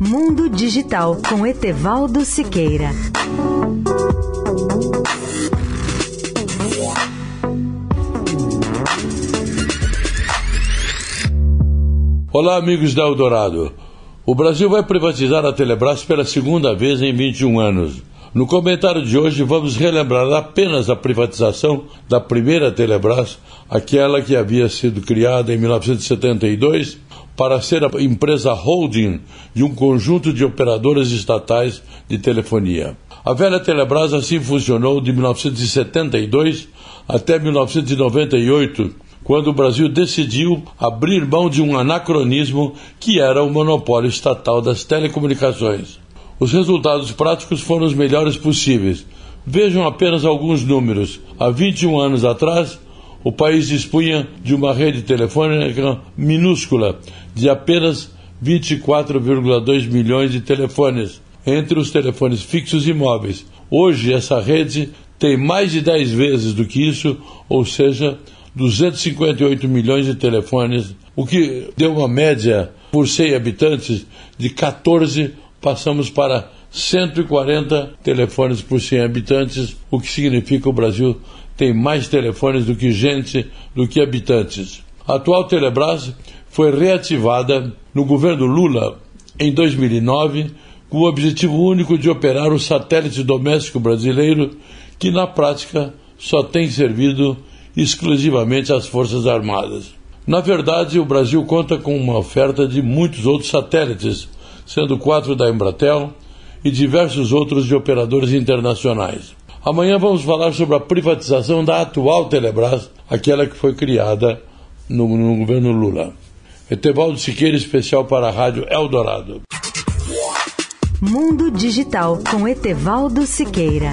Mundo Digital com Etevaldo Siqueira. Olá, amigos da Eldorado. O Brasil vai privatizar a Telebrás pela segunda vez em 21 anos. No comentário de hoje, vamos relembrar apenas a privatização da primeira Telebrás, aquela que havia sido criada em 1972 para ser a empresa holding de um conjunto de operadoras estatais de telefonia. A velha Telebrás assim funcionou de 1972 até 1998, quando o Brasil decidiu abrir mão de um anacronismo que era o monopólio estatal das telecomunicações. Os resultados práticos foram os melhores possíveis. Vejam apenas alguns números. Há 21 anos atrás, o país dispunha de uma rede telefônica minúscula, de apenas 24,2 milhões de telefones, entre os telefones fixos e móveis. Hoje, essa rede tem mais de 10 vezes do que isso, ou seja, 258 milhões de telefones, o que deu uma média por 100 habitantes de 14, passamos para 140 telefones por 100 habitantes, o que significa que o Brasil tem mais telefones do que gente, do que habitantes. A atual Telebrás foi reativada no governo Lula em 2009 com o objetivo único de operar o satélite doméstico brasileiro, que na prática só tem servido exclusivamente às Forças Armadas. Na verdade, o Brasil conta com uma oferta de muitos outros satélites, sendo quatro da Embratel e diversos outros de operadores internacionais. Amanhã vamos falar sobre a privatização da atual Telebrás, aquela que foi criada no, no governo Lula. Etevaldo Siqueira, especial para a Rádio Eldorado. Mundo Digital com Etevaldo Siqueira.